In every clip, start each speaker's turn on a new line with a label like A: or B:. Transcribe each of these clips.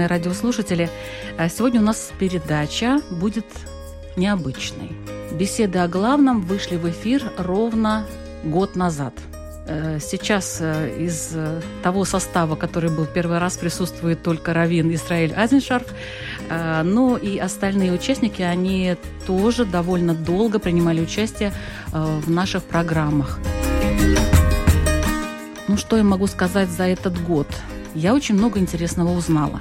A: Уважаемые радиослушатели. А сегодня у нас передача будет необычной. Беседы о главном вышли в эфир ровно год назад. Э, сейчас э, из э, того состава, который был первый раз, присутствует только Равин Исраиль Азеншарф, но и остальные участники, они тоже довольно долго принимали участие в наших программах. Ну, что я могу сказать за этот год? я очень много интересного узнала.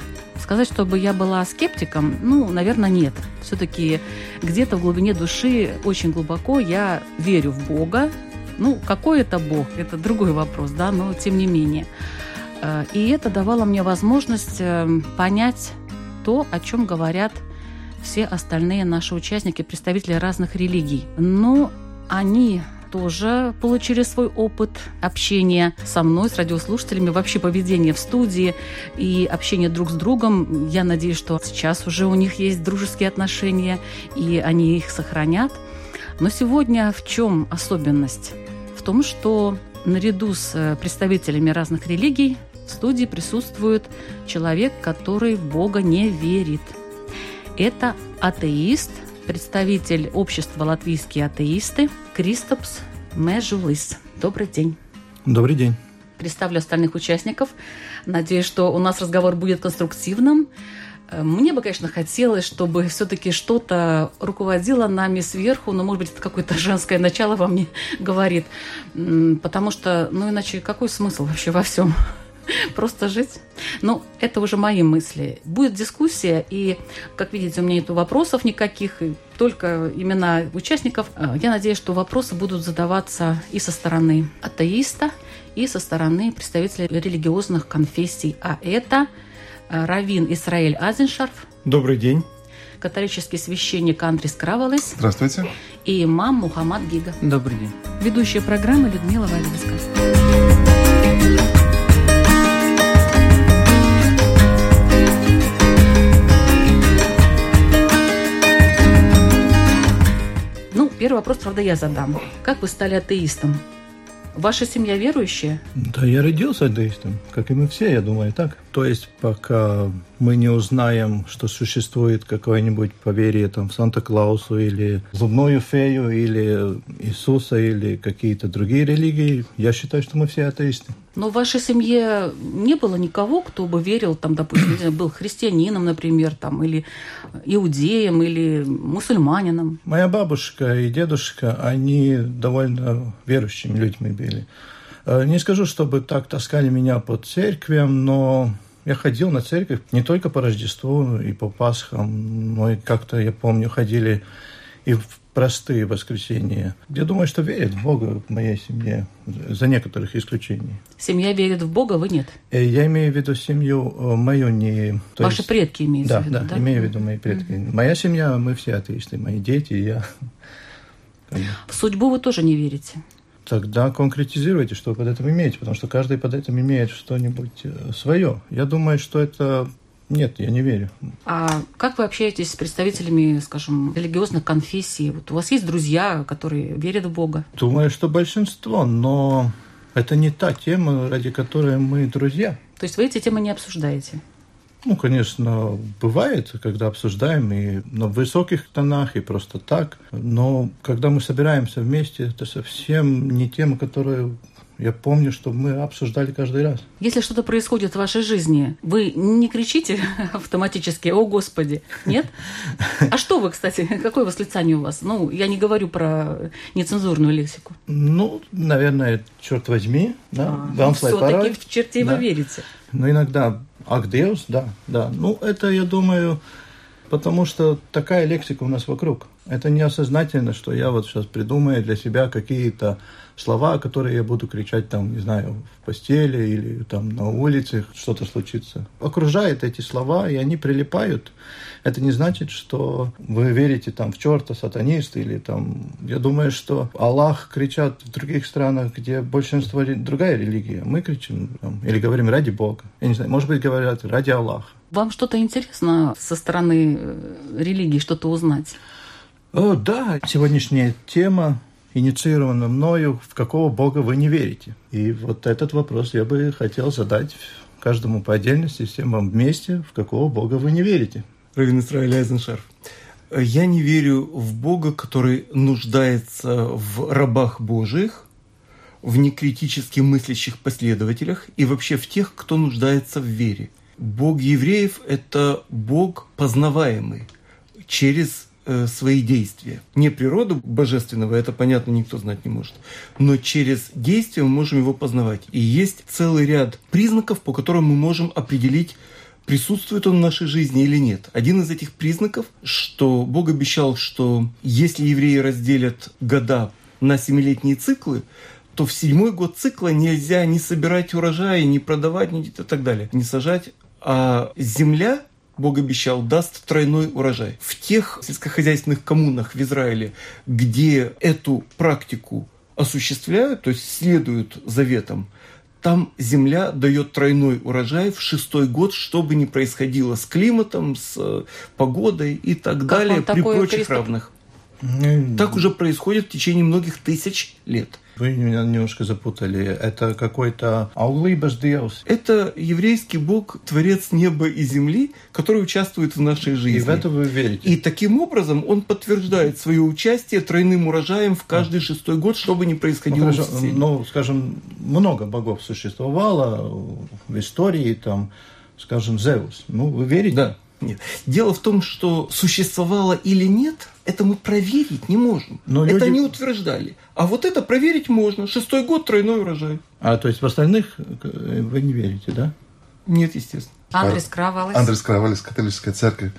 A: Сказать, чтобы я была скептиком, ну, наверное, нет. Все-таки где-то в глубине души очень глубоко я верю в Бога. Ну, какой это Бог, это другой вопрос, да, но тем не менее. Э, и это давало мне возможность э, понять то, о чем говорят все остальные наши участники, представители разных религий. Но они тоже получили свой опыт общения со мной, с радиослушателями, вообще поведение в студии и общение друг с другом. Я надеюсь, что сейчас уже у них есть дружеские отношения, и они их сохранят. Но сегодня в чем особенность? В том, что наряду с э, представителями разных религий в студии присутствует человек, который в Бога не верит. Это атеист – представитель общества «Латвийские атеисты» Кристопс Межулис. Добрый день.
B: Добрый день.
A: Представлю остальных участников. Надеюсь, что у нас разговор будет конструктивным. Мне бы, конечно, хотелось, чтобы все-таки что-то руководило нами сверху, но, может быть, это какое-то женское начало во мне говорит. Потому что, ну, иначе какой смысл вообще во всем? просто жить. Ну, это уже мои мысли. Будет дискуссия, и, как видите, у меня нет вопросов никаких, только имена участников. А, я надеюсь, что вопросы будут задаваться и со стороны атеиста, и со стороны представителей религиозных конфессий. А это а, Равин Исраэль Азеншарф.
B: Добрый день
A: католический священник Андрис Кравалес.
C: Здравствуйте.
A: И имам Мухаммад Гига.
D: Добрый день.
A: Ведущая программы Людмила Вавинска. Вопрос, правда, я задам. Как вы стали атеистом? Ваша семья верующая?
B: Да, я родился атеистом, как и мы все, я думаю, так. То есть, пока мы не узнаем, что существует какое-нибудь поверье там, в Санта-Клаусу или зубную фею, или Иисуса, или какие-то другие религии, я считаю, что мы все атеисты.
A: Но в вашей семье не было никого, кто бы верил, там, допустим, был христианином, например, там, или иудеем, или мусульманином?
B: Моя бабушка и дедушка, они довольно верующими людьми были. Э, не скажу, чтобы так таскали меня по церквям, но я ходил на церковь не только по Рождеству и по Пасхам, но и как-то, я помню, ходили и в простые воскресенья. Я думаю, что верят в Бога в моей семье, за некоторых исключений.
A: Семья верит в Бога, вы нет?
B: Э, я имею в виду семью э, мою не...
A: Ваши есть... предки имеются
B: да,
A: в виду,
B: да? Да, имею в виду мои предки. Mm-hmm. Моя семья, мы все атеисты, мои дети, я.
A: В судьбу вы тоже не верите?
B: Тогда конкретизируйте, что вы под этим имеете, потому что каждый под этим имеет что-нибудь э, свое. Я думаю, что это нет, я не верю.
A: А как вы общаетесь с представителями, скажем, религиозных конфессий? Вот у вас есть друзья, которые верят в Бога?
B: Думаю, что большинство, но это не та тема, ради которой мы друзья.
A: То есть вы эти темы не обсуждаете?
B: Ну, конечно, бывает, когда обсуждаем и на высоких тонах, и просто так. Но когда мы собираемся вместе, это совсем не тема, которая я помню, что мы обсуждали каждый раз.
A: Если что-то происходит в вашей жизни, вы не кричите автоматически «О, Господи!» Нет? А что вы, кстати, какое восклицание у вас? Ну, я не говорю про нецензурную лексику.
B: Ну, наверное, черт возьми, да,
A: а, Все-таки в черте да. вы верите.
B: Но иногда «Агдеус», да, да. Ну, это, я думаю, потому что такая лексика у нас вокруг. Это неосознательно, что я вот сейчас придумаю для себя какие-то слова, которые я буду кричать там, не знаю, в постели или там на улице, что-то случится. Окружает эти слова, и они прилипают. Это не значит, что вы верите там в черта, сатанист или там... Я думаю, что Аллах кричат в других странах, где большинство другая религия. Мы кричим там, или говорим ради Бога. Я не знаю, может быть, говорят ради Аллаха.
A: Вам что-то интересно со стороны э, религии, что-то узнать?
B: О, да, сегодняшняя тема инициирована мною, в какого Бога вы не верите. И вот этот вопрос я бы хотел задать каждому по отдельности, всем вам вместе, в какого Бога вы не верите.
C: Равен Исраиль Айзеншарф. Я не верю в Бога, который нуждается в рабах Божьих, в некритически мыслящих последователях и вообще в тех, кто нуждается в вере. Бог евреев – это Бог познаваемый через Э, свои действия. Не природу божественного, это понятно, никто знать не может. Но через действия мы можем его познавать. И есть целый ряд признаков, по которым мы можем определить, присутствует он в нашей жизни или нет. Один из этих признаков, что Бог обещал, что если евреи разделят года на семилетние циклы, то в седьмой год цикла нельзя не собирать урожай, не продавать, ни и так далее, не сажать. А земля Бог обещал, даст тройной урожай. В тех сельскохозяйственных коммунах в Израиле, где эту практику осуществляют, то есть следуют заветам, там земля дает тройной урожай в шестой год, что бы ни происходило с климатом, с э, погодой и так как далее, при прочих Кристоп... равных. Так уже происходит в течение многих тысяч лет.
B: Вы меня немножко запутали. Это какой-то Аулибас Диос.
C: Это еврейский бог, творец неба и земли, который участвует в нашей жизни. И
B: в это вы верите?
C: И таким образом он подтверждает свое участие тройным урожаем в каждый шестой год, что бы ни происходило
B: ну, хорошо, ну, скажем, много богов существовало в истории, там, скажем, Зевс. Ну, вы верите?
C: Да. Нет. Дело в том, что существовало или нет, это мы проверить не можем. Но это люди... они утверждали. А вот это проверить можно. Шестой год тройной урожай.
B: А то есть в остальных э, вы не верите, да?
C: Нет, естественно.
A: Андрес Кравалес.
D: Андрес Кравалес, католическая церковь.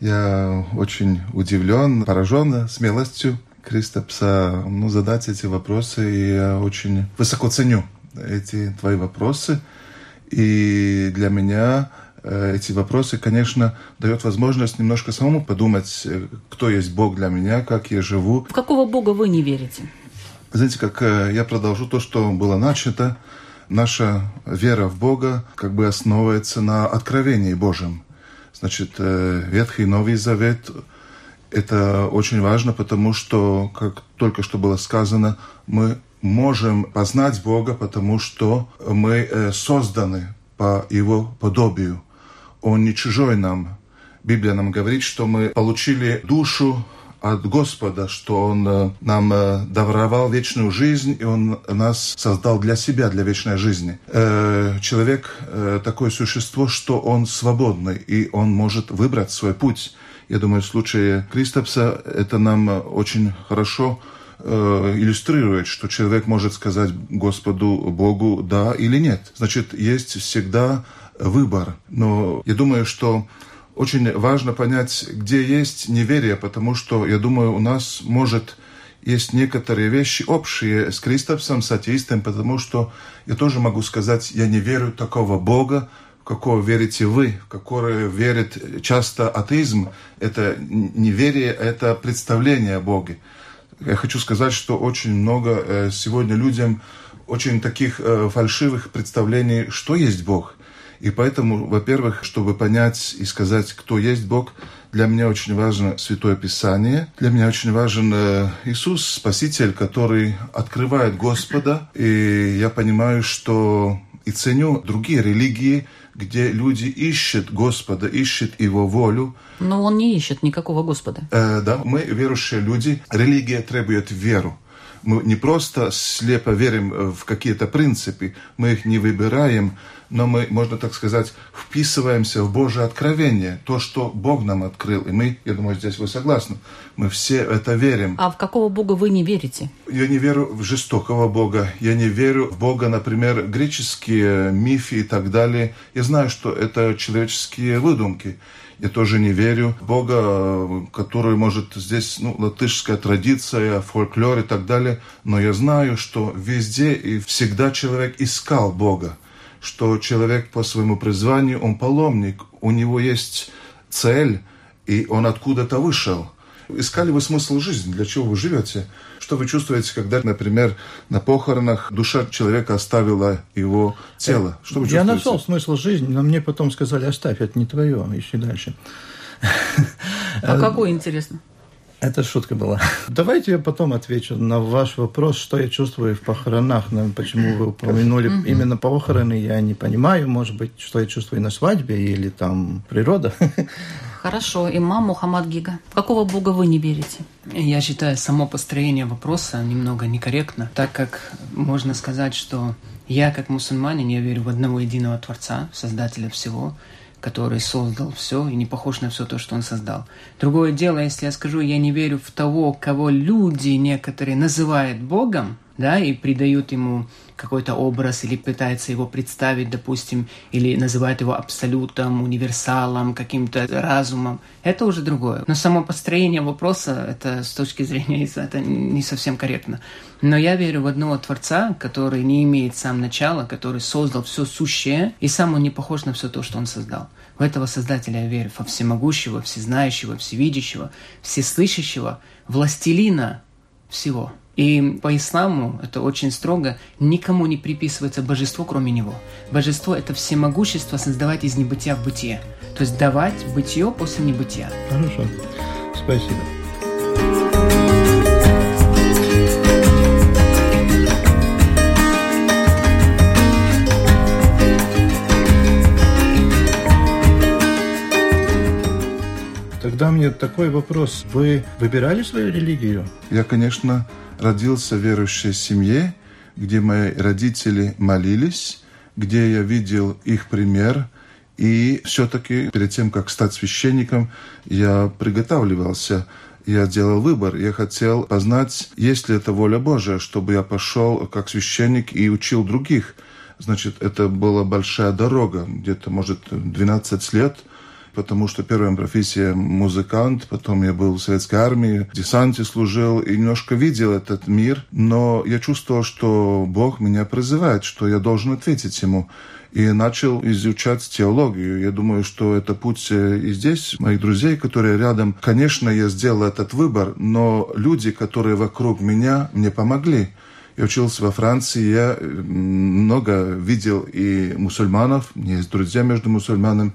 D: Я очень удивлен, поражен смелостью Кристопса ну, задать эти вопросы. И я очень высоко ценю эти твои вопросы. И для меня эти вопросы, конечно, дает возможность немножко самому подумать, э, кто есть Бог для меня, как я живу.
A: В какого Бога вы не верите?
D: Знаете, как э, я продолжу то, что было начато. Наша вера в Бога как бы основывается на откровении Божьем. Значит, Ветхий и Новый Завет – это очень важно, потому что, как только что было сказано, мы можем познать Бога, потому что мы созданы по Его подобию. Он не чужой нам. Библия нам говорит, что мы получили душу от Господа, что Он э, нам э, даровал вечную жизнь, и Он нас создал для себя, для вечной жизни. Э, человек такое существо, что он свободный, и он может выбрать свой путь. Я думаю, в случае Кристопса это нам очень хорошо иллюстрирует, что человек может сказать Господу Богу да или нет. Значит, есть всегда выбор. Но я думаю, что очень важно понять, где есть неверие, потому что, я думаю, у нас может есть некоторые вещи общие с Кристопсом, с атеистом, потому что я тоже могу сказать, я не верю такого Бога, в какого верите вы, в который верит часто атеизм. Это неверие, это представление о Боге. Я хочу сказать, что очень много э, сегодня людям очень таких э, фальшивых представлений, что есть Бог. И поэтому, во-первых, чтобы понять и сказать, кто есть Бог, для меня очень важно Святое Писание. Для меня очень важен э, Иисус, Спаситель, который открывает Господа. И я понимаю, что и ценю другие религии, где люди ищут Господа, ищут Его волю.
A: Но Он не ищет никакого Господа.
D: Э, да, мы верующие люди. Религия требует веру. Мы не просто слепо верим в какие-то принципы, мы их не выбираем, но мы, можно так сказать, вписываемся в Божье откровение, то, что Бог нам открыл. И мы, я думаю, здесь вы согласны, мы все это верим.
A: А в какого Бога вы не верите?
D: Я не верю в жестокого Бога, я не верю в Бога, например, греческие мифы и так далее. Я знаю, что это человеческие выдумки. Я тоже не верю в Бога, который, может, здесь ну, латышская традиция, фольклор и так далее. Но я знаю, что везде и всегда человек искал Бога. Что человек по своему призванию, он паломник, у него есть цель, и он откуда-то вышел. Искали вы смысл жизни, для чего вы живете? Что вы чувствуете, когда, например, на похоронах душа человека оставила его тело? Что вы
B: Я нашел смысл жизни, но мне потом сказали, оставь, это не твое, ищи дальше.
A: А какой, интересно?
B: Это шутка была. Давайте я потом отвечу на ваш вопрос, что я чувствую в похоронах. Ну, почему вы упомянули именно похороны, я не понимаю. Может быть, что я чувствую на свадьбе или там природа.
A: Хорошо. Имам Мухаммад Гига. Какого бога вы не верите?
E: Я считаю само построение вопроса немного некорректно, так как можно сказать, что я как мусульманин, я верю в одного единого Творца, Создателя всего, который создал все и не похож на все то, что он создал. Другое дело, если я скажу, я не верю в того, кого люди некоторые называют Богом, да, и придают ему какой-то образ или пытается его представить, допустим, или называют его абсолютом, универсалом, каким-то разумом, это уже другое. Но само построение вопроса, это с точки зрения это не совсем корректно. Но я верю в одного Творца, который не имеет сам начала, который создал все сущее, и сам он не похож на все то, что он создал. В этого Создателя я верю, во всемогущего, всезнающего, всевидящего, всеслышащего, властелина всего. И по исламу это очень строго, никому не приписывается божество, кроме него. Божество – это всемогущество создавать из небытия в бытие. То есть давать бытие после небытия.
B: Хорошо. Спасибо. Мне такой вопрос. Вы выбирали свою религию?
D: Я, конечно, родился в верующей семье, где мои родители молились, где я видел их пример. И все-таки перед тем, как стать священником, я приготавливался я делал выбор. Я хотел познать, есть ли это воля Божия, чтобы я пошел как священник и учил других. Значит, это была большая дорога, где-то, может, 12 лет – потому что первая профессия музыкант, потом я был в советской армии, в десанте служил и немножко видел этот мир, но я чувствовал, что Бог меня призывает, что я должен ответить Ему и начал изучать теологию. Я думаю, что это путь э, и здесь, моих друзей, которые рядом. Конечно, я сделал этот выбор, но люди, которые вокруг меня, мне помогли. Я учился во Франции, я много видел и мусульманов, у меня есть друзья между мусульманами,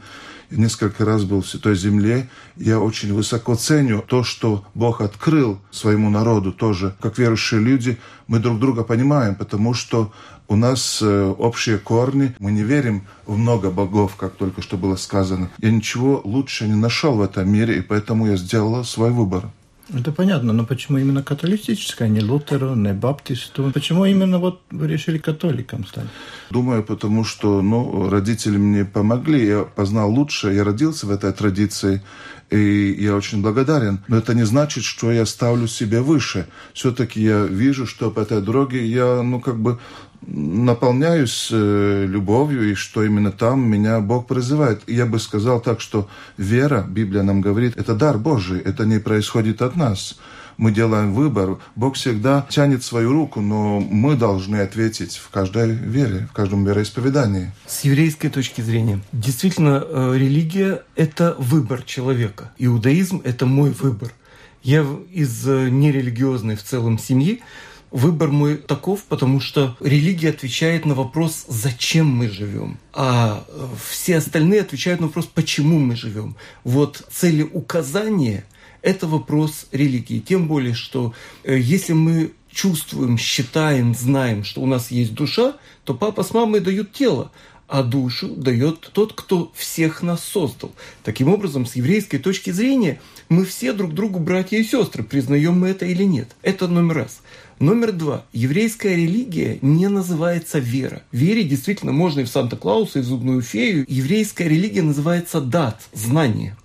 D: несколько раз был в Святой Земле. Я очень высоко ценю то, что Бог открыл своему народу тоже. Как верующие люди, мы друг друга понимаем, потому что у нас э, общие корни. Мы не верим в много богов, как только что было сказано. Я ничего лучше не нашел в этом мире, и поэтому я сделал свой выбор.
B: Это понятно, но почему именно католическая, не Лутеру, не Баптисту? Почему именно вот вы решили католиком стать?
D: Думаю, потому что ну, родители мне помогли, я познал лучше, я родился в этой традиции, и я очень благодарен. Но это не значит, что я ставлю себя выше. Все-таки я вижу, что по этой дороге я, ну, как бы наполняюсь э, любовью, и что именно там меня Бог призывает. И я бы сказал так, что вера, Библия нам говорит, это дар Божий, это не происходит от нас. Мы делаем выбор, Бог всегда тянет свою руку, но мы должны ответить в каждой вере, в каждом вероисповедании.
C: С еврейской точки зрения, действительно, э, религия – это выбор человека. Иудаизм – это мой выбор. Я из э, нерелигиозной в целом семьи, Выбор мой таков, потому что религия отвечает на вопрос, зачем мы живем, а э, все остальные отвечают на вопрос, почему мы живем. Вот цели указания – это вопрос религии. Тем более, что э, если мы чувствуем, считаем, знаем, что у нас есть душа, то папа с мамой дают тело, а душу дает тот, кто всех нас создал. Таким образом, с еврейской точки зрения, мы все друг другу братья и сестры, признаем мы это или нет. Это номер раз. Номер два. Еврейская религия не называется вера. Вере действительно можно и в Санта-Клауса, и в зубную фею. Еврейская религия называется дат, знание.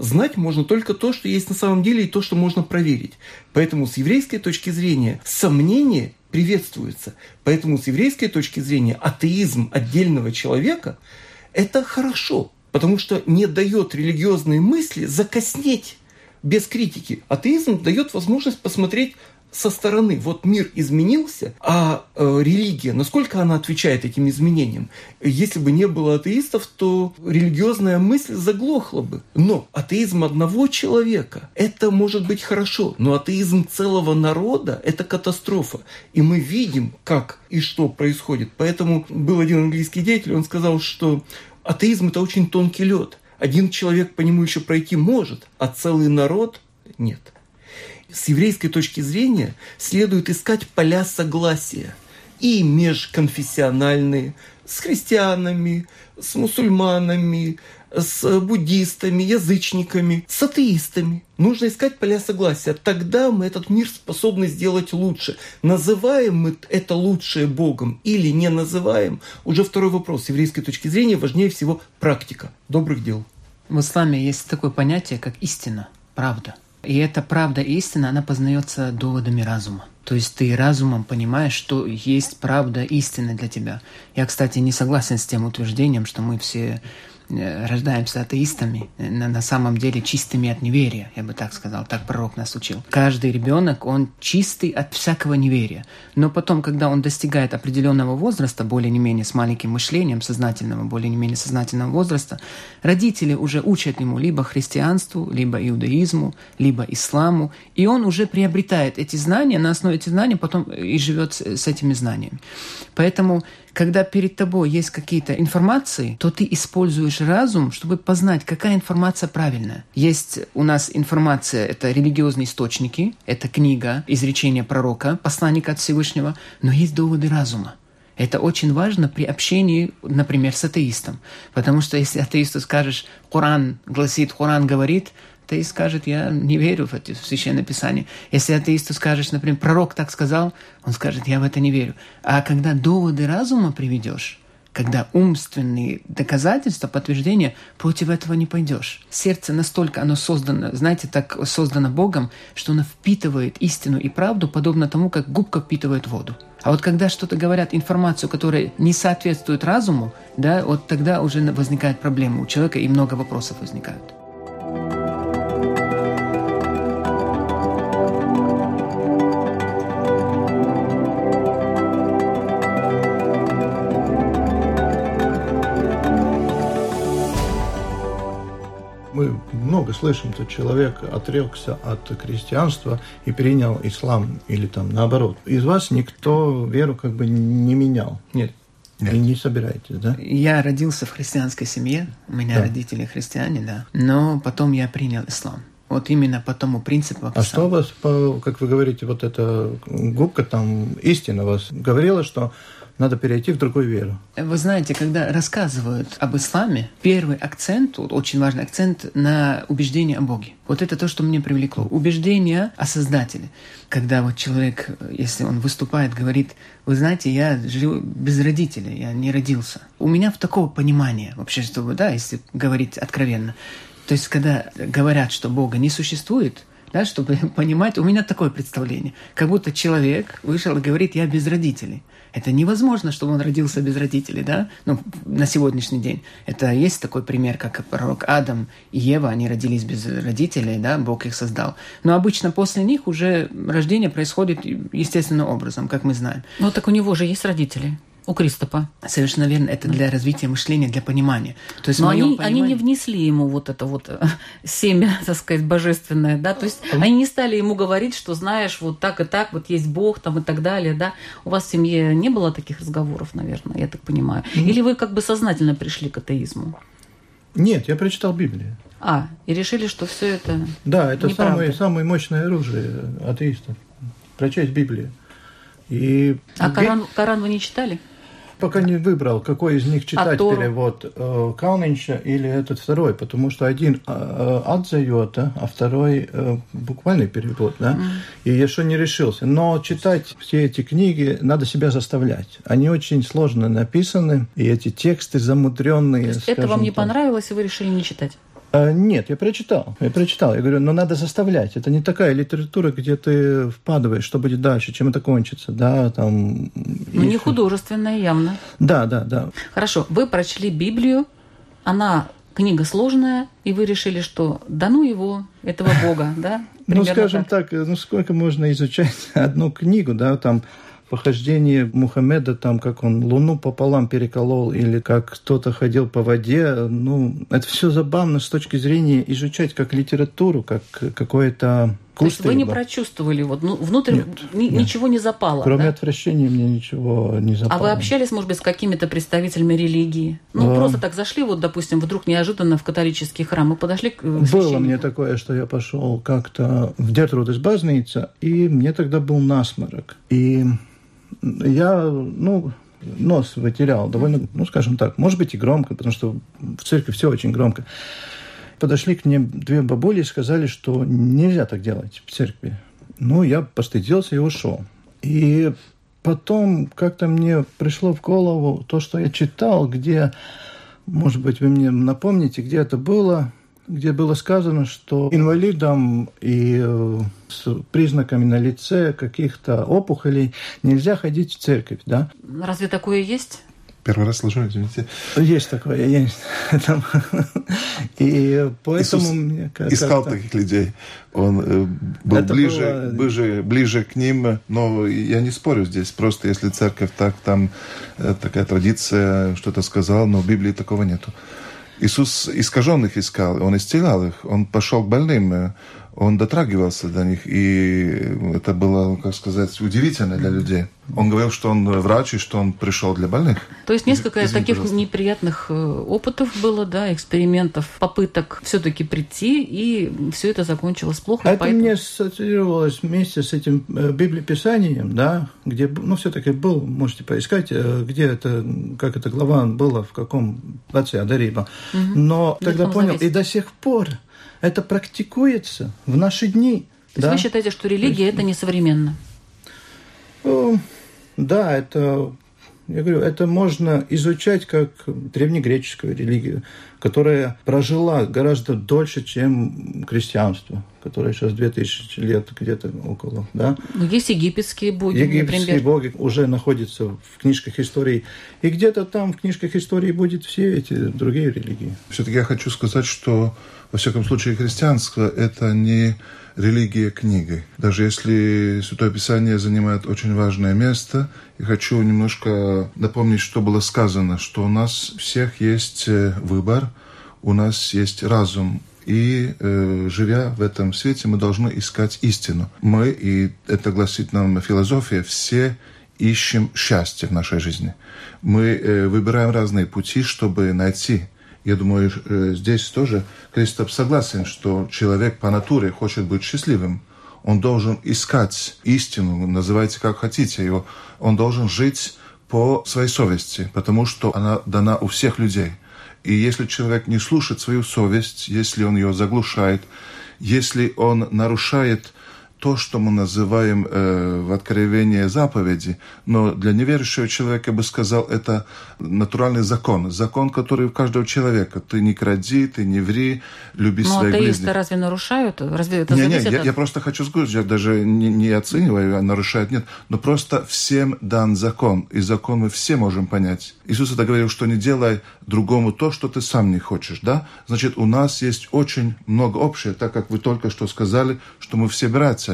C: Знать можно только то, что есть на самом деле, и то, что можно проверить. Поэтому с еврейской точки зрения сомнение приветствуется. Поэтому с еврейской точки зрения атеизм отдельного человека – это хорошо, потому что не дает религиозные мысли закоснеть без критики. Атеизм дает возможность посмотреть со стороны, вот мир изменился, а э, религия, насколько она отвечает этим изменениям? Если бы не было атеистов, то религиозная мысль заглохла бы. Но атеизм одного человека – это может быть хорошо, но атеизм целого народа – это катастрофа. И мы видим, как и что происходит. Поэтому был один английский деятель, он сказал, что атеизм – это очень тонкий лед. Один человек по нему еще пройти может, а целый народ – нет с еврейской точки зрения следует искать поля согласия и межконфессиональные, с христианами, с мусульманами, с буддистами, язычниками, с атеистами. Нужно искать поля согласия. Тогда мы этот мир способны сделать лучше. Называем мы это лучшее Богом или не называем, уже второй вопрос. С еврейской точки зрения важнее всего практика добрых дел.
E: В исламе есть такое понятие, как истина, правда – и эта правда истина, она познается доводами разума. То есть ты разумом понимаешь, что есть правда истина для тебя. Я, кстати, не согласен с тем утверждением, что мы все рождаемся атеистами, э, на, самом деле чистыми от неверия, я бы так сказал, так пророк нас учил. Каждый ребенок, он чистый от всякого неверия. Но потом, когда он достигает определенного возраста, более не менее с маленьким мышлением, сознательного, более не менее сознательного возраста, родители уже учат ему либо христианству, либо иудаизму, либо исламу, и он уже приобретает эти знания, на основе этих знаний потом и живет с этими знаниями. Поэтому когда перед тобой есть какие-то информации, то ты используешь разум, чтобы познать, какая информация правильная. Есть у нас информация, это религиозные источники, это книга, изречение пророка, посланника от Всевышнего, но есть доводы разума. Это очень важно при общении, например, с атеистом. Потому что если атеисту скажешь, Коран гласит, Коран говорит, атеист скажет, я не верю в это в Священное Писание. Если атеисту скажешь, например, пророк так сказал, он скажет, я в это не верю. А когда доводы разума приведешь, когда умственные доказательства, подтверждения, против этого не пойдешь. Сердце настолько оно создано, знаете, так создано Богом, что оно впитывает истину и правду, подобно тому, как губка впитывает воду. А вот когда что-то говорят, информацию, которая не соответствует разуму, да, вот тогда уже возникает проблема у человека и много вопросов возникают.
B: Много слышим, что человек отрекся от христианства и принял ислам, или там наоборот. Из вас никто веру как бы не менял?
C: Нет.
B: Нет. И не собираетесь, да?
E: Я родился в христианской семье, у меня да. родители христиане, да. Но потом я принял ислам. Вот именно по тому принципу.
B: А что у вас, как вы говорите, вот эта губка там истина вас говорила, что надо перейти в другую веру.
E: Вы знаете, когда рассказывают об исламе, первый акцент, очень важный акцент на убеждение о Боге. Вот это то, что мне привлекло. Убеждение о Создателе. Когда вот человек, если он выступает, говорит, вы знаете, я жил без родителей, я не родился. У меня в такого понимания вообще, чтобы, да, если говорить откровенно. То есть, когда говорят, что Бога не существует, да, чтобы понимать, у меня такое представление, как будто человек вышел и говорит, я без родителей. Это невозможно, чтобы он родился без родителей, да, ну, на сегодняшний день. Это есть такой пример, как пророк Адам и Ева, они родились без родителей, да, Бог их создал. Но обычно после них уже рождение происходит естественным образом, как мы знаем.
A: Ну, так у него же есть родители у Кристопа.
E: Совершенно верно. Это для развития мышления, для понимания.
A: То есть Но они, понимании... они не внесли ему вот это вот э, семя, так сказать, божественное, да, то есть они не стали ему говорить, что знаешь, вот так и так, вот есть Бог там и так далее, да. У вас в семье не было таких разговоров, наверное, я так понимаю. Или вы как бы сознательно пришли к атеизму?
B: Нет, я прочитал Библию.
A: А, и решили, что все это
B: Да, это самое, самое мощное оружие атеистов. Прочесть Библию. И...
A: А Коран, Коран вы не читали?
B: Пока не выбрал, какой из них читать
A: А Тору?
B: перевод, э, Каунинча или этот второй, потому что один э, от Зайота, а второй э, буквальный перевод, да, и еще не решился. Но читать все эти книги надо себя заставлять. Они очень сложно написаны, и эти тексты замудренные.
A: Это вам не
B: так.
A: понравилось, и вы решили не читать?
B: А, Нет, я прочитал. Я прочитал. Я говорю, но надо заставлять. Это не такая литература, где ты впадываешь, что будет дальше, чем это кончится. Да, там...
A: Ну, не художественное явно.
B: Да, да, да.
A: Хорошо, вы прочли Библию, она книга сложная, и вы решили, что да ну его, этого Бога, да?
B: Ну, скажем
A: так.
B: так. ну сколько можно изучать одну книгу, да, там похождение Мухаммеда, там, как он луну пополам переколол, или как кто-то ходил по воде, ну, это все забавно с точки зрения изучать как литературу, как какое-то
A: То есть вы не прочувствовали, вот, ну, внутрь
B: Нет,
A: ни-
B: нет.
A: ничего не запало,
B: Кроме
A: да?
B: отвращения мне ничего не
A: А
B: запало.
A: вы общались, может быть, с какими-то представителями религии? Ну,
B: Да.
A: просто так зашли, вот, допустим, вдруг неожиданно в католический храм и подошли к э,
B: Было мне такое, что я пошел как-то в Дертрудес Базница, и мне тогда был насморок. И я, ну, нос вытерял довольно, ну, скажем так, может быть и громко, потому что в церкви все очень громко. Подошли к мне две бабули и сказали, что нельзя так делать в церкви. Ну, я постыдился и ушел. И потом как-то мне пришло в голову то, что я читал, где, может быть, вы мне напомните, где это было, где было сказано, что инвалидам и э, с признаками на лице каких-то опухолей нельзя ходить в церковь, да?
A: Разве такое есть?
D: Первый раз слышу, извините.
B: Есть такое, есть. Там. И поэтому
D: Иисус
B: мне кажется...
D: Искал таких людей. Он э, был
B: Это
D: ближе,
B: было-
D: ближе, ближе к ним. Но я не спорю здесь. Просто если церковь так, там э, такая традиция, что-то сказал, но в Библии такого нету. Иисус искаженных искал, Он исцелял их, Он пошел к больным, э, Он дотрагивался до них, и это было, как сказать, удивительно для людей. Он говорил, что Он врач, и что Он пришел для больных.
A: То есть несколько
D: Извини,
A: таких
D: пожалуйста.
A: неприятных э, опытов было, да, экспериментов, попыток все-таки прийти, и все это закончилось плохо. и
B: Это
A: поэтому-
B: мне ассоциировалось вместе с этим э, библиописанием, да, где, ну, все-таки был, можете поискать, э, где это, как эта глава была, в каком отце Адариба. Но тогда понял,
A: Завете.
B: и до сих пор это практикуется в наши дни.
A: То есть
B: да?
A: вы считаете, что религия это несовременно?
B: Э, Да, это, я говорю, это можно изучать как древнегреческую религию, которая прожила гораздо дольше, чем крестьянство, которое сейчас 2000 лет где-то около, да.
A: Ну, есть египетские боги,
B: Египетские
A: например.
B: боги уже находятся в книжках истории. И где-то там в книжках истории будет все эти другие религии.
D: Все-таки я хочу сказать, что, во всяком случае, христианство – это не религия книги. Даже если Святое Писание занимает очень важное место, я хочу немножко напомнить, что было сказано, что у нас всех есть э, выбор, у нас есть разум, и э, живя в этом свете, мы должны искать истину. Мы, и это гласит нам философия, все ищем счастье в нашей жизни. Мы э, выбираем разные пути, чтобы найти. Я думаю, э, здесь тоже Кристоф согласен, что человек по натуре хочет быть счастливым. Он должен искать истину, называйте как хотите его. Он должен жить по своей совести, потому что она дана у всех людей. И если человек не слушает свою совесть, если он ее заглушает, если он нарушает то, что мы называем э, в Откровении заповеди, но для неверующего человека, я бы сказал, это натуральный закон, закон, который у каждого человека. Ты не кради, ты не ври, люби
A: Ну,
D: своих
A: атеисты
D: ближних.
A: разве нарушают? Разве это
D: Не, не, я,
A: от...
D: я просто хочу сказать, я даже не, не оцениваю, а нарушает, нет. Но просто всем дан закон, и закон мы все можем понять. Иисус это говорил, что не делай другому то, что ты сам не хочешь, да? Значит, у нас есть очень много общего, так как вы только что сказали, что мы все братья.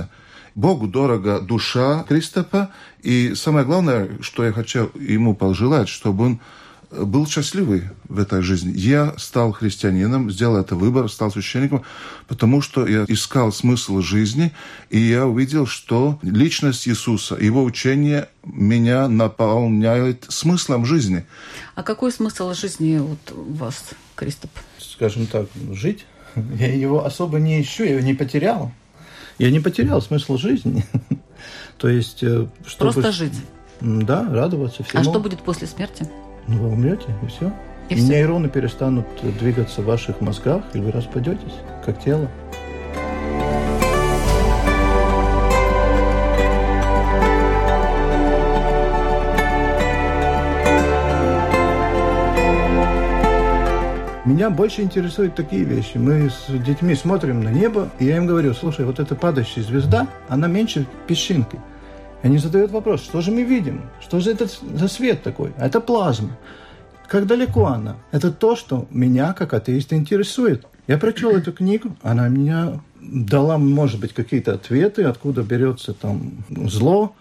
D: Богу дорого душа Кристофа, и самое главное, что я хочу ему пожелать, чтобы он был счастливый в этой жизни. Я стал христианином, сделал это выбор, стал священником, потому что я искал смысл жизни, и я увидел, что личность Иисуса, его учение меня наполняет смыслом жизни.
A: А какой смысл жизни вот у вас, Кристоп?
B: Скажем так, жить. Я его особо не ищу, я его не потерял. Я не потерял смысл жизни. То есть, э, чтобы...
A: Просто жить.
B: Да, радоваться всему.
A: А что будет после смерти?
B: Ну, вы умрете, и все.
A: И все.
B: Нейроны перестанут двигаться в ваших мозгах, и вы распадетесь, как тело. Меня больше интересуют такие вещи. Мы с детьми смотрим на небо, и я им говорю, слушай, вот эта падающая звезда, она меньше песчинки. И они задают вопрос, что же мы видим? Что же это за свет такой? Это плазма. Как далеко она? Это то, что меня, как атеиста, интересует. Я прочел эту книгу, она меня дала, может быть, какие-то ответы, откуда берется там зло,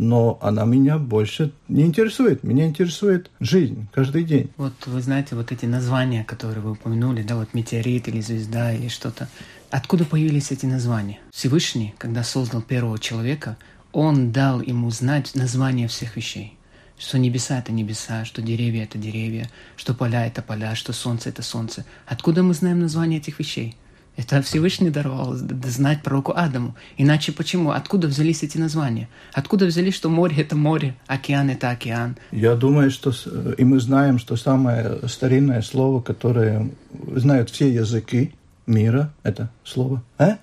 B: но она меня больше не интересует. Меня интересует жизнь каждый день.
E: Вот вы знаете, вот эти названия, которые вы упомянули, да, вот метеорит или звезда или что-то. Откуда появились эти названия? Всевышний, когда создал первого человека, он дал ему знать название всех вещей. Что небеса — это небеса, что деревья — это деревья, что поля — это поля, что солнце — это солнце. Откуда мы знаем название этих вещей? Это Всевышний даровал знать пророку Адаму. Иначе почему? Откуда взялись эти названия? Откуда взялись, что море – это море, океан – это океан?
B: Я думаю, что и мы знаем, что самое старинное слово, которое знают все языки мира, это слово «а».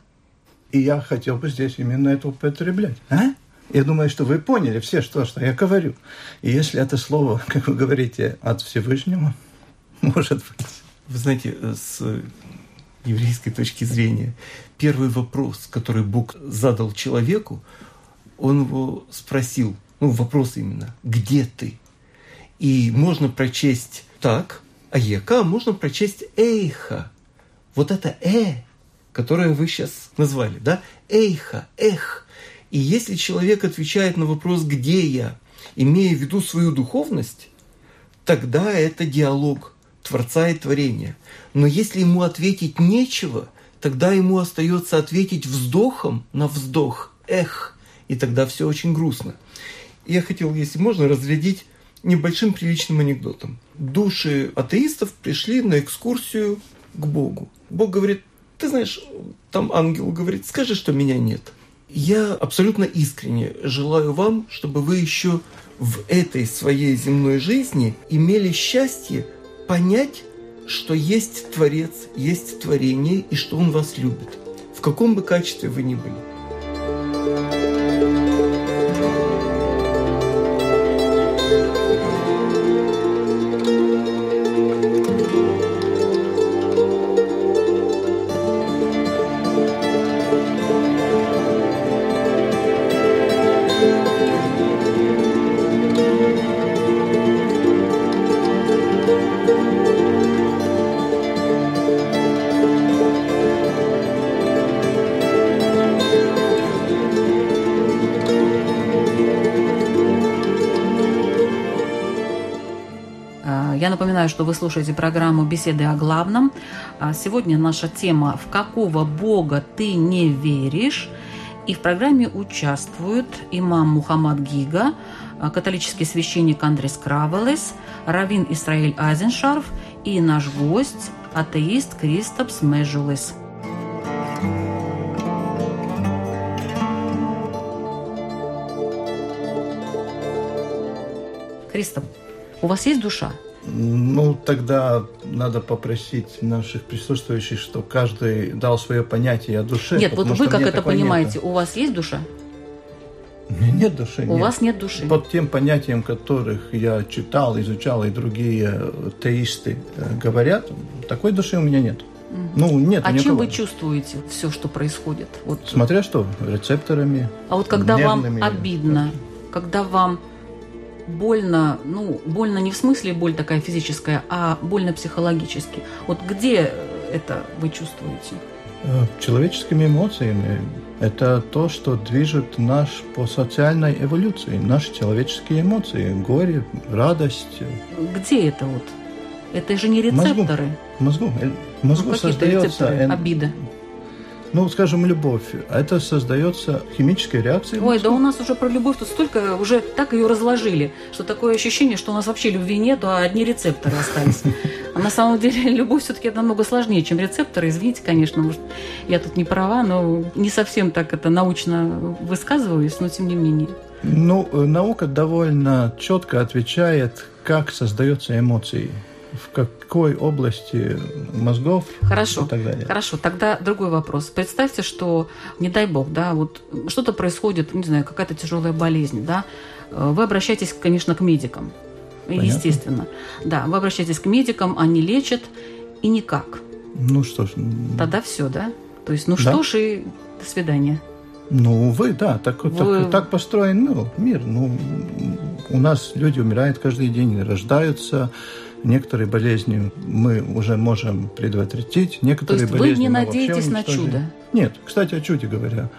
B: И я хотел бы здесь именно это употреблять. «А?» Я думаю, что вы поняли все, что, что я говорю. И если это слово, как вы говорите, от Всевышнего, может быть.
C: Вы знаете, с еврейской точки зрения, первый вопрос, который Бог задал человеку, он его спросил, ну, вопрос именно, где ты? И можно прочесть так, а ека можно прочесть эйха. Вот это э, которое вы сейчас назвали, да? Эйха, эх. И если человек отвечает на вопрос «где я?», имея в виду свою духовность, тогда это диалог Творца и творения. Но если ему ответить нечего, тогда ему остается ответить вздохом на вздох. Эх, и тогда все очень грустно. Я хотел, если можно, разрядить небольшим приличным анекдотом. Души атеистов пришли на экскурсию к Богу. Бог говорит, ты знаешь, там ангел говорит, скажи, что меня нет. Я абсолютно искренне желаю вам, чтобы вы еще в этой своей земной жизни имели счастье понять, что есть Творец, есть творение и что Он вас любит, в каком бы качестве вы ни были.
A: Напоминаю, что вы слушаете программу «Беседы о главном». А Сегодня наша тема «В какого Бога ты не веришь?» И в программе участвуют имам Мухаммад Гига, а, католический священник Андрес Кравелес, раввин Исраиль Айзеншарф и наш гость, атеист Кристопс Межулес. Кристоп, у вас есть душа?
B: Ну, тогда надо попросить наших присутствующих, что каждый дал свое понятие о душе.
A: Нет, вот вы как это понимаете?
B: нету.
A: У вас есть душа?
B: Нет души.
A: У
B: нет.
A: вас нет души.
B: Под тем понятием, которых я читал, изучал, и другие теисты э, говорят, такой души у меня нет. Ну, нет.
A: а чем вы чувствуете все, что происходит? Вот.
B: Смотря что, рецепторами.
A: А вот когда
B: нервными.
A: вам обидно, когда вам больно, ну, больно не в смысле боль такая физическая, а больно психологически. Вот где это вы чувствуете?
B: Э, Человеческими эмоциями. Это то, что движет наш по социальной эволюции. Наши человеческие эмоции. Горе, радость.
A: Где это вот? Это же не
B: Мозгу.
A: рецепторы.
B: В мозгу. Э, мозгу
A: Ну,
B: создается...
A: рецепторы обида.
B: Ну, скажем, любовь. Это создается химической реакцией.
A: Ой, да у нас уже про любовь тут столько, уже так ее разложили, что такое ощущение, что у нас вообще любви нету, а одни рецепторы остались. А на самом деле любовь все-таки намного сложнее, чем рецепторы. Извините, конечно, может, я тут не права, но не совсем так это научно высказываюсь, но тем не менее.
B: Ну, э, наука довольно четко отвечает, как создаются эмоции в какой области мозгов
A: Хорошо,
B: и так далее.
A: Хорошо, тогда другой вопрос. Представьте, что, не дай бог, да, вот что-то происходит, не знаю, какая-то тяжелая болезнь, да, вы обращаетесь, конечно, к медикам, Понятно. естественно. Да, вы обращаетесь к медикам, они лечат, и никак.
B: Ну что ж.
A: Тогда все, да? То есть, ну да? что ж, и до свидания.
B: Ну, вы, да, так, вы... так, так построен ну, мир. Ну, у нас люди умирают каждый день, рождаются. Некоторые болезни мы уже можем предотвратить, некоторые
A: То есть
B: болезни
A: вы не надеетесь на чудо?
B: Нет, кстати, о чуде говоря.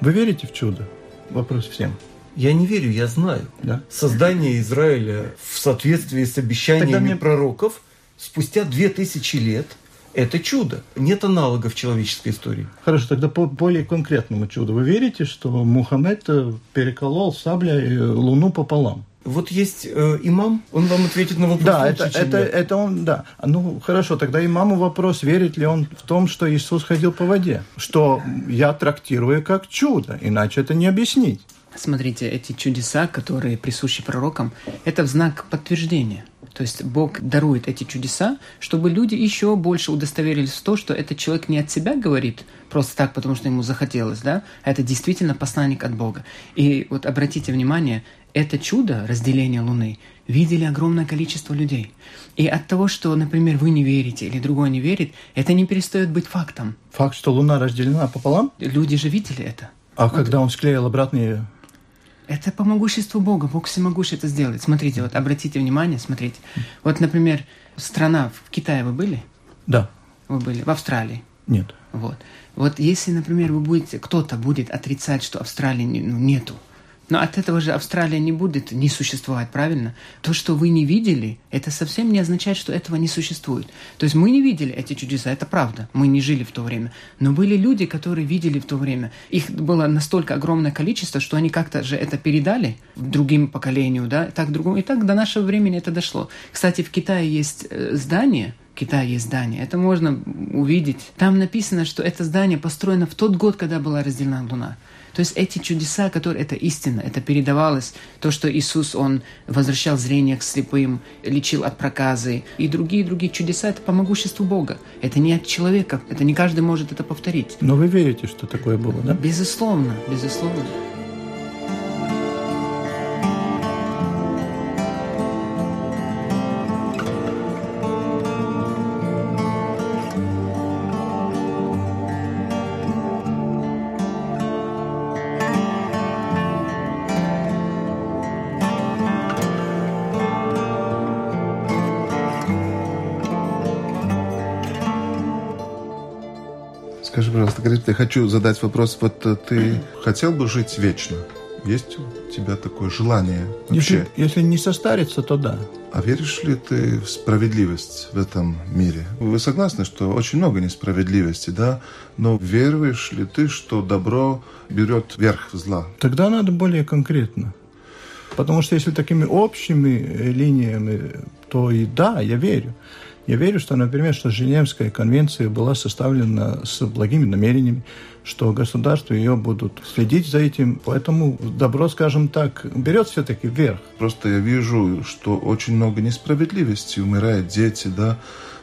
B: Вы верите в чудо? Вопрос всем.
C: Я не верю, я знаю. Да? Создание Израиля в соответствии с обещаниями мне... пророков спустя две тысячи лет – это чудо. Нет аналогов в человеческой истории.
B: Хорошо, тогда по более конкретному чуду. Вы верите, что Мухаммед э, переколол саблей э, Луну пополам?
C: Вот есть э, имам, он вам ответит на вопрос.
B: Да, лучше, это, это, это он, да. Ну, хорошо, тогда имаму вопрос, верит ли он в том, что Иисус ходил по воде. Что я трактирую как чудо, иначе это не объяснить.
E: Смотрите, эти чудеса, которые присущи пророкам, это в знак подтверждения. То есть Бог дарует эти чудеса, чтобы люди еще больше удостоверились в том, что этот человек не от себя говорит просто так, потому что ему захотелось, да, а это действительно посланник от Бога. И вот обратите внимание, это чудо разделения Луны видели огромное количество людей. И от того, что, например, вы не верите или другой не верит, это не перестает быть фактом.
B: Факт, что Луна разделена пополам?
E: Люди же видели это.
B: А вот. когда он склеил обратные
E: это по могуществу Бога. Бог всемогущ это сделать. Смотрите, вот обратите внимание, смотрите. Вот, например, страна в Китае вы были?
B: Да.
E: Вы были? В Австралии?
B: Нет.
E: Вот. Вот если, например, вы будете, кто-то будет отрицать, что Австралии ну, нету, но от этого же Австралия не будет не существовать, правильно? То, что вы не видели, это совсем не означает, что этого не существует. То есть мы не видели эти чудеса, это правда. Мы не жили в то время. Но были люди, которые видели в то время. Их было настолько огромное количество, что они как-то же это передали другим поколению, да, так другому. И так до нашего времени это дошло. Кстати, в Китае есть э, здание, Китае есть здание. Это можно увидеть. Там написано, что это здание построено в тот год, когда была разделена Луна. То есть эти чудеса, которые это истина, это передавалось, то, что Иисус, Он возвращал зрение к слепым, лечил от проказы, и другие-другие чудеса, это по могуществу Бога. Это не от человека, это не каждый может это повторить.
B: Но вы верите, что такое было, да?
E: Безусловно, безусловно.
D: Я хочу задать вопрос. Вот э, ты хотел бы жить вечно? Есть у тебя такое желание
B: вообще? Если, если не состариться, то да.
D: А веришь ли ты в справедливость в этом мире? Вы согласны, что очень много несправедливости, да? Но веруешь ли ты, что добро берет верх зла?
B: Тогда надо более конкретно. Потому что если такими общими линиями, то и да, я верю. Я верю, что, например, что Женевская конвенция была составлена с благими намерениями, что государства ее будут следить за этим. Поэтому добро, скажем так, берет все-таки вверх.
D: Просто я вижу, что очень много несправедливости. Умирают дети, да,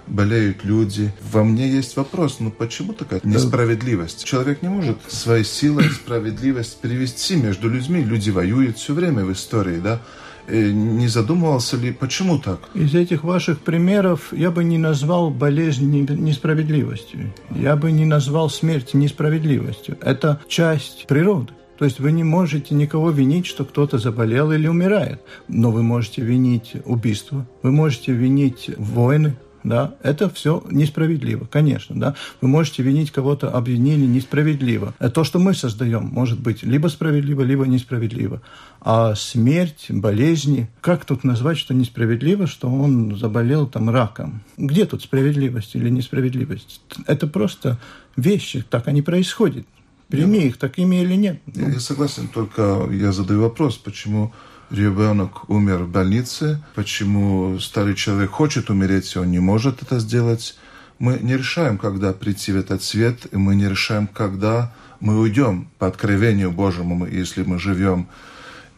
D: болеют люди. Во мне есть вопрос, ну почему такая несправедливость? Человек не может своей силой справедливость перевести между людьми. Люди воюют все время в истории, да? Э, не задумывался ли, почему так?
B: Из этих ваших примеров я бы не назвал болезнь несправедливостью. Я бы не назвал смерть несправедливостью. Это часть природы. То есть вы не можете никого винить, что кто-то заболел или умирает. Но вы можете винить убийство, вы можете винить войны, да, это все несправедливо, конечно, да. Вы можете винить кого-то, обвинили несправедливо. А то, что мы создаем, может быть либо справедливо, либо несправедливо. А смерть, болезни, как тут назвать, что несправедливо, что он заболел там раком? Где тут справедливость или несправедливость? Это просто вещи, так они происходят. Прими я, их такими или нет.
D: Я, я согласен, только я задаю вопрос, почему ребенок умер в больнице, почему старый человек хочет умереть, и он не может это сделать. Мы не решаем, когда прийти в этот свет, и мы не решаем, когда мы уйдем по откровению Божьему, если мы живем.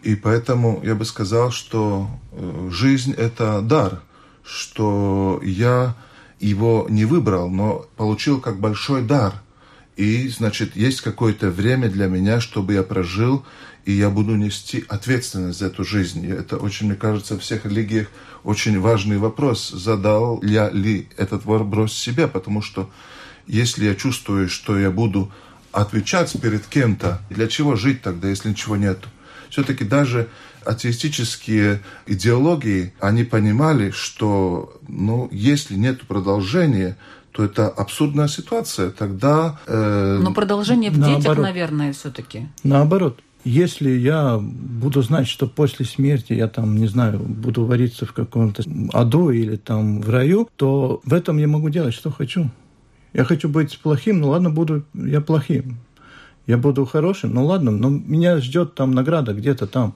D: И поэтому я бы сказал, что э, жизнь – это дар, что я его не выбрал, но получил как большой дар. И, значит, есть какое-то время для меня, чтобы я прожил, и я буду нести ответственность за эту жизнь. И это очень, мне кажется, в всех религиях очень важный вопрос. Задал я ли этот вопрос себе, потому что если я чувствую, что я буду отвечать перед кем-то, для чего жить тогда, если ничего нету? Все-таки даже атеистические идеологии, они понимали, что ну, если нет продолжения, то это абсурдная ситуация. Тогда...
A: Э, Но продолжение в наоборот. детях, наверное, все-таки.
B: Наоборот. Если я буду знать, что после смерти я там, не знаю, буду вариться в каком-то аду или там в раю, то в этом я могу делать, что хочу. Я хочу быть плохим, ну ладно, буду я плохим. Я буду хорошим, ну ладно, но меня ждет там награда где-то там.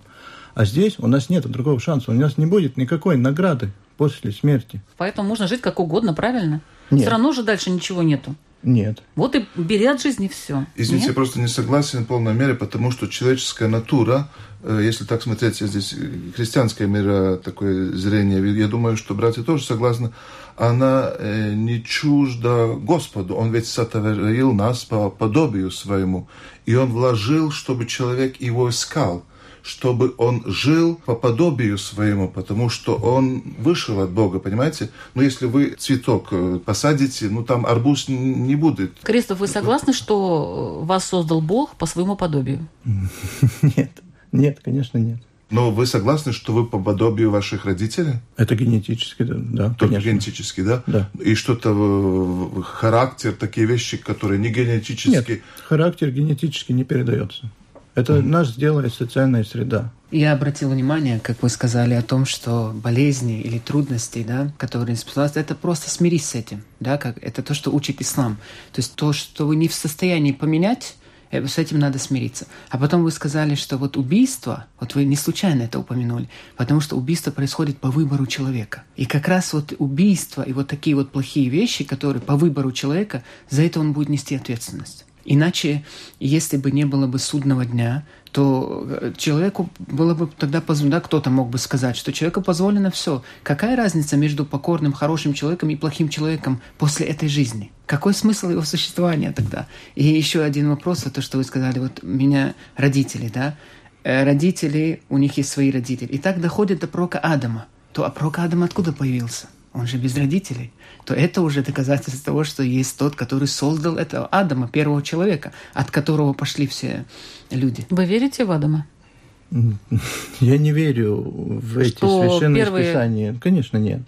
B: А здесь у нас нет другого шанса. У нас не будет никакой награды после смерти.
A: Поэтому можно жить как угодно, правильно? Нет. Все равно же дальше ничего нету.
B: Нет.
A: Вот и бери от жизни все.
D: Извините,
A: Нет?
D: я просто не согласен в полной мере, потому что человеческая натура, э, если так смотреть, здесь христианское мира такое зрение, я думаю, что братья тоже согласны, она э, не чужда Господу. Он ведь сотворил нас по подобию своему, и Он вложил, чтобы человек его искал чтобы он жил по подобию своему, потому что он вышел от Бога, понимаете? Но если вы цветок э, посадите, ну там арбуз не будет.
A: Кристоф, вы согласны, что вас создал Бог по своему подобию?
B: Нет, нет, конечно, нет.
D: Но вы согласны, что вы по подобию ваших родителей?
B: Это генетически, да. да
D: Только конечно. генетически, да?
B: Да.
D: И что-то характер, такие вещи, которые не генетически...
B: Нет, характер генетически не передается. Это mm. нас делает социальная среда.
E: Я обратил внимание, как вы сказали, о том, что болезни или трудности, да, которые испытываются, это просто смирись с этим, да, как это то, что учит ислам. То есть то, что вы не в состоянии поменять, э, с этим надо смириться. А потом вы сказали, что вот убийство, вот вы не случайно это упомянули, потому что убийство происходит по выбору человека. И как раз вот убийство и вот такие вот плохие вещи, которые по выбору человека, за это он будет нести ответственность. Иначе, если бы не было бы судного дня, то э, человеку было бы тогда позволено, да, кто-то мог бы сказать, что человеку позволено все. Какая разница между покорным, хорошим человеком и плохим человеком после этой жизни? Какой смысл его существования тогда? И еще один вопрос, то, что вы сказали, вот меня родители, да, э, родители, у них есть свои родители. И так доходит до пророка Адама. То а пророк Адам откуда появился? Он же без родителей то это уже доказательство того, что есть тот, который создал этого Адама, первого человека, от которого пошли все люди.
A: Вы верите в Адама?
B: Я не верю в эти что священные первые... писания. Конечно, нет.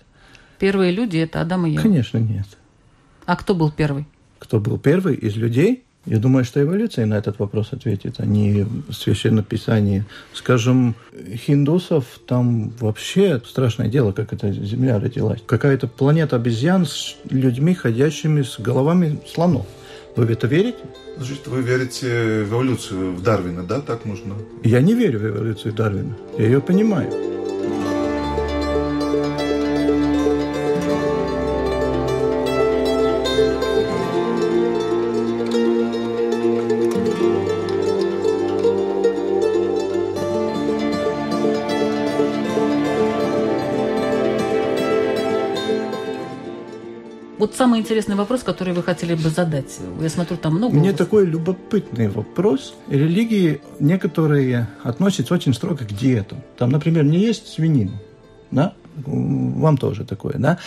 A: Первые люди – это Адам и Ева?
B: Конечно, нет.
A: А кто был первый?
B: Кто был первый из людей? Я думаю, что эволюция на этот вопрос ответит, а не священное писание. Скажем, хиндусов там вообще страшное дело, как эта Земля родилась. Какая-то планета обезьян с людьми, ходящими с головами слонов. Вы в это верите?
D: Значит, вы верите в эволюцию, в Дарвина, да? Так можно?
B: Я не верю в эволюцию Дарвина. Я ее понимаю.
A: Вот самый интересный вопрос, который вы хотели бы задать. Я смотрю, там много...
B: Мне такой любопытный вопрос. Религии некоторые относятся очень строго к диетам. Там, например, не есть свинину, да? Вам тоже такое, да?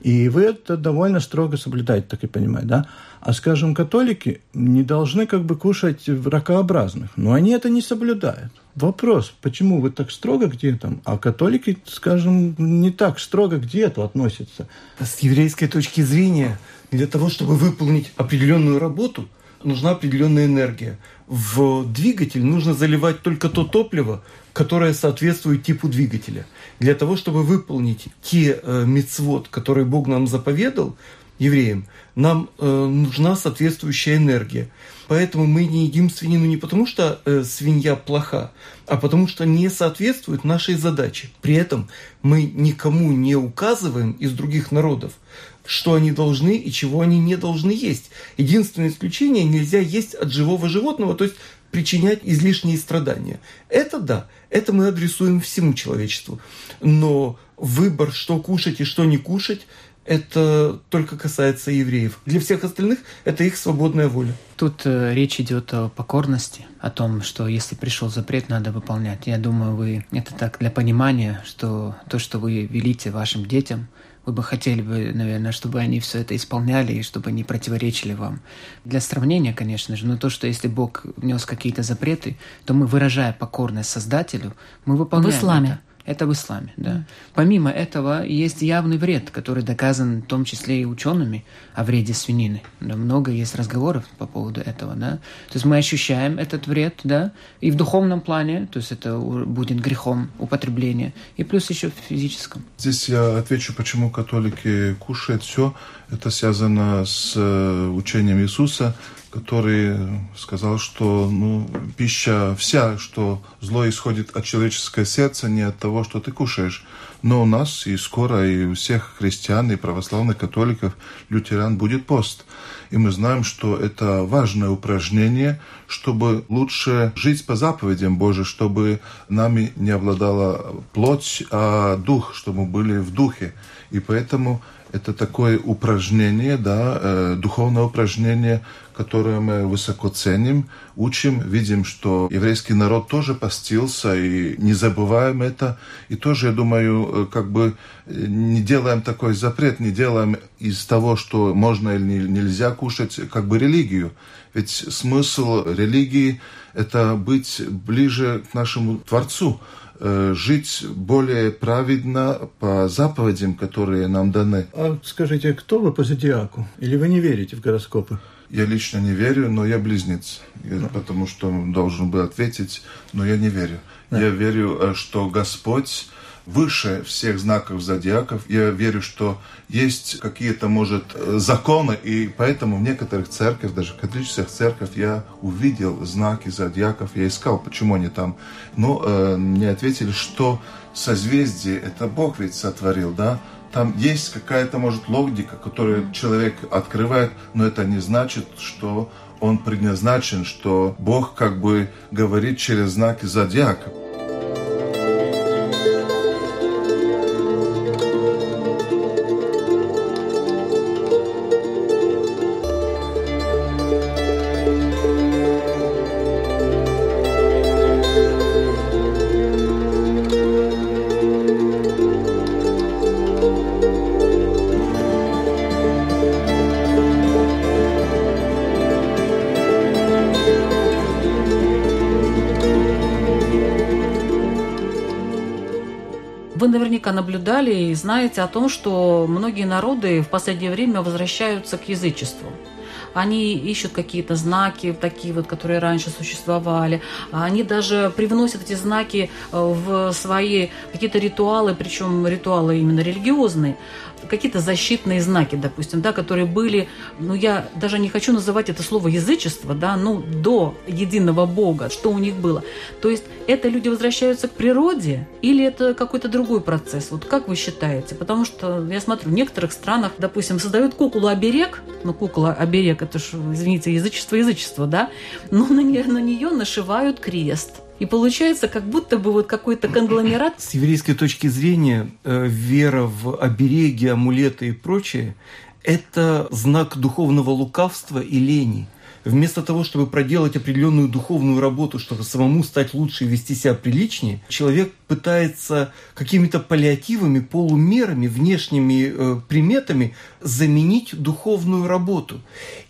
B: И вы это довольно строго соблюдаете, так и понимаю, да? А, скажем, католики не должны как бы кушать ракообразных, но они это не соблюдают. Вопрос, почему вы так строго к диетам, а католики, скажем, не так строго к диету относятся?
C: С еврейской точки зрения, для того, чтобы выполнить определенную работу, нужна определенная энергия. В двигатель нужно заливать только то топливо, которое соответствует типу двигателя. Для того, чтобы выполнить те э, мецвод, которые Бог нам заповедал, евреям, нам э, нужна соответствующая энергия. Поэтому мы не едим свинину не потому, что э, свинья плоха, а потому что не соответствует нашей задаче. При этом мы никому не указываем из других народов, что они должны и чего они не должны есть. Единственное исключение – нельзя есть от живого животного, то есть причинять излишние страдания. Это да, это мы адресуем всему человечеству. Но выбор, что кушать и что не кушать, это только касается евреев. Для всех остальных это их свободная воля.
E: Тут э, речь идет о покорности, о том, что если пришел запрет, надо выполнять. Я думаю, вы это так для понимания, что то, что вы велите вашим детям, вы бы хотели бы, наверное, чтобы они все это исполняли и чтобы они противоречили вам. Для сравнения, конечно же, но то, что если Бог внес какие-то запреты, то мы, выражая покорность Создателю, мы выполняем
A: В исламе.
E: это. Это в исламе, да. Помимо этого, есть явный вред, который доказан в том числе и учеными о вреде свинины. Да, много есть разговоров по поводу этого, да. То есть мы ощущаем этот вред, да, и в духовном плане, то есть это будет грехом употребления, и плюс еще в физическом.
D: Здесь я отвечу, почему католики кушают все. Это связано с э, учением Иисуса, который сказал, что ну, пища вся, что зло исходит от человеческого сердца, не от того, что ты кушаешь. Но у нас и скоро, и у всех христиан, и православных католиков, лютеран будет пост. И мы знаем, что это важное упражнение, чтобы лучше жить по заповедям Божьим, чтобы нами не обладала плоть, а дух, чтобы мы были в духе. И поэтому это такое упражнение, да, э, духовное упражнение, которое мы высоко ценим, учим, видим, что еврейский народ тоже постился, и не забываем это. И тоже, я думаю, э, как бы э, не делаем такой запрет, не делаем из того, что можно или не- нельзя кушать, как бы религию. Ведь смысл религии – это быть ближе к нашему Творцу, э, жить более праведно по заповедям, которые нам даны.
B: А скажите, кто вы по зодиаку? Или вы не верите в гороскопы?
D: Я лично не верю, но я близнец, Я- потому что должен был ответить, но я не верю. Я верю, э, что Господь выше всех знаков зодиаков. Я верю, что есть какие-то, может, э, законы, и поэтому в некоторых церквях, даже в католических церквях, я увидел знаки зодиаков, я искал, почему они там. Но э, мне ответили, что созвездие, это Бог ведь сотворил, да? Там есть какая-то, может, логика, которую человек открывает, но это не значит, что он предназначен, что Бог как бы говорит через знаки зодиака.
A: Наблюдали и знаете о том, что многие народы в последнее время возвращаются к язычеству. Они ищут какие-то знаки, такие вот, которые раньше существовали. Они даже привносят эти знаки э, в свои какие-то ритуалы, причем ритуалы именно религиозные, какие-то защитные знаки, допустим, да, которые были, ну я даже не хочу называть это слово язычество, да, ну до единого Бога, что у них было. То есть это люди возвращаются к природе или это какой-то другой процесс? Вот как вы считаете? Потому что я смотрю, в некоторых странах, допустим, создают куклу-оберег, ну кукла-оберег, это ж, извините, язычество-язычество, да, но на нее, на нее нашивают крест. И получается, как будто бы вот какой-то конгломерат
C: С еврейской точки зрения, э, вера в обереги, амулеты и прочее – это знак духовного лукавства и лени. Вместо того, чтобы проделать определенную духовную работу, чтобы самому стать лучше и вести себя приличнее, человек пытается какими-то паллиативами, полумерами, внешними э, приметами заменить духовную работу.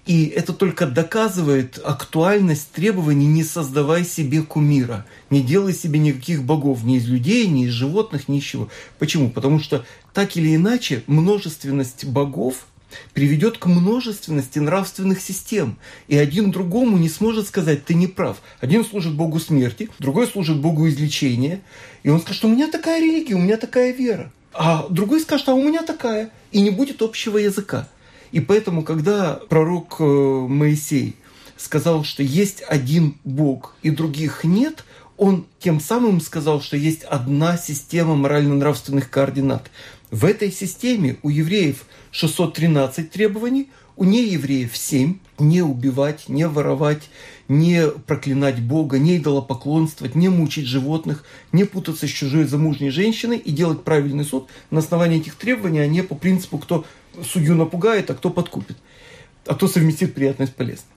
C: И это только доказывает актуальность требований «не создавай себе кумира», не делай себе никаких богов ни из людей, ни из животных, ни из чего. Почему? Потому что так или иначе множественность богов приведет к множественности нравственных систем. И один другому не сможет сказать, ты не прав. Один служит Богу смерти, другой служит Богу излечения. И он скажет, у меня такая религия, у меня такая вера. А другой скажет, а у меня такая. И не будет общего языка. И поэтому, когда пророк э, Моисей сказал, что есть один Бог и других нет, он тем самым сказал, что есть одна система морально-нравственных координат. В этой системе у евреев 613 требований, у неевреев семь. Не убивать, не воровать, не проклинать Бога, не идолопоклонствовать, не мучить животных, не путаться с чужой замужней женщиной и делать правильный суд на основании этих требований, а не по принципу, кто судью напугает, а кто подкупит, а кто совместит приятность с полезным.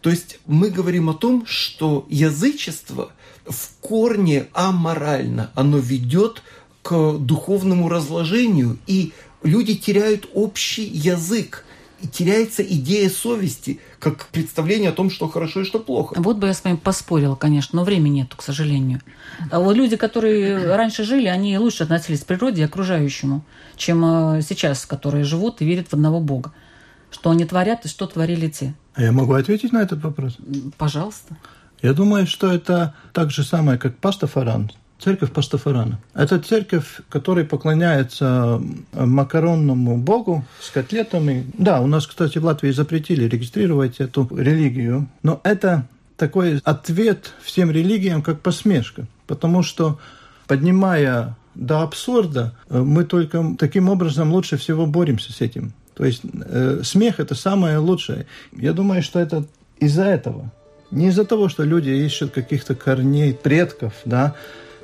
C: То есть мы говорим о том, что язычество в корне аморально, оно ведет к духовному разложению, и люди теряют общий язык теряется идея совести, как представление о том, что хорошо и что плохо.
A: Вот бы я с вами поспорила, конечно, но времени нету, к сожалению. А вот люди, которые раньше жили, они лучше относились к природе и окружающему, чем э, сейчас, которые живут и верят в одного Бога. Что они творят и что творили те.
B: А я могу ответить на этот вопрос?
A: Пожалуйста.
B: Я думаю, что это так же самое, как пастафаран. Церковь Пастафарана. Это церковь, которая поклоняется макаронному богу с котлетами. Да, у нас, кстати, в Латвии запретили регистрировать эту религию, но это такой ответ всем религиям как посмешка, потому что поднимая до абсурда, мы только таким образом лучше всего боремся с этим. То есть э, смех – это самое лучшее. Я думаю, что это из-за этого. Не из-за того, что люди ищут каких-то корней предков, да,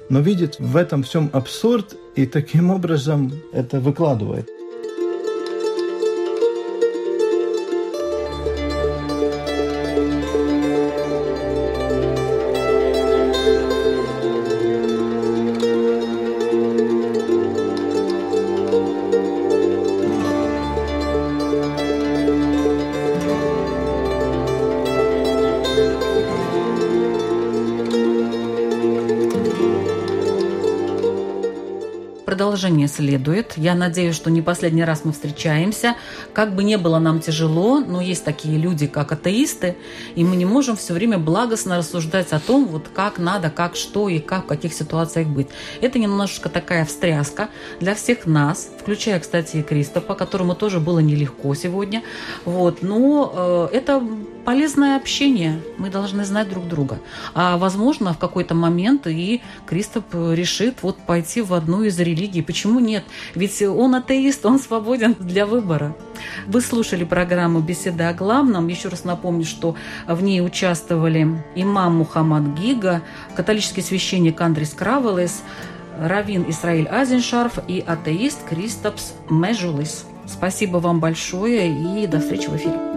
B: но видит в этом всем абсурд и таким образом это выкладывает.
A: Продолжение следует. Я надеюсь, что не последний раз мы встречаемся. Как бы не было нам тяжело, но есть такие люди, как атеисты, и мы не можем все время благостно рассуждать о том, вот как надо, как что и как в каких ситуациях быть. Это немножечко такая встряска для всех нас, включая, кстати, и Кристопа, которому тоже было нелегко сегодня. Вот. Но э, это полезное общение. Мы должны знать друг друга. А возможно, в какой-то момент и Кристоп решит вот пойти в одну из религий. Почему нет? Ведь он атеист, он свободен для выбора. Вы слушали программу «Беседа о главном». Еще раз напомню, что в ней участвовали имам Мухаммад Гига, католический священник Андрис Кравелес, раввин Исраиль Азеншарф и атеист Кристопс Межулис. Спасибо вам большое и до встречи в эфире.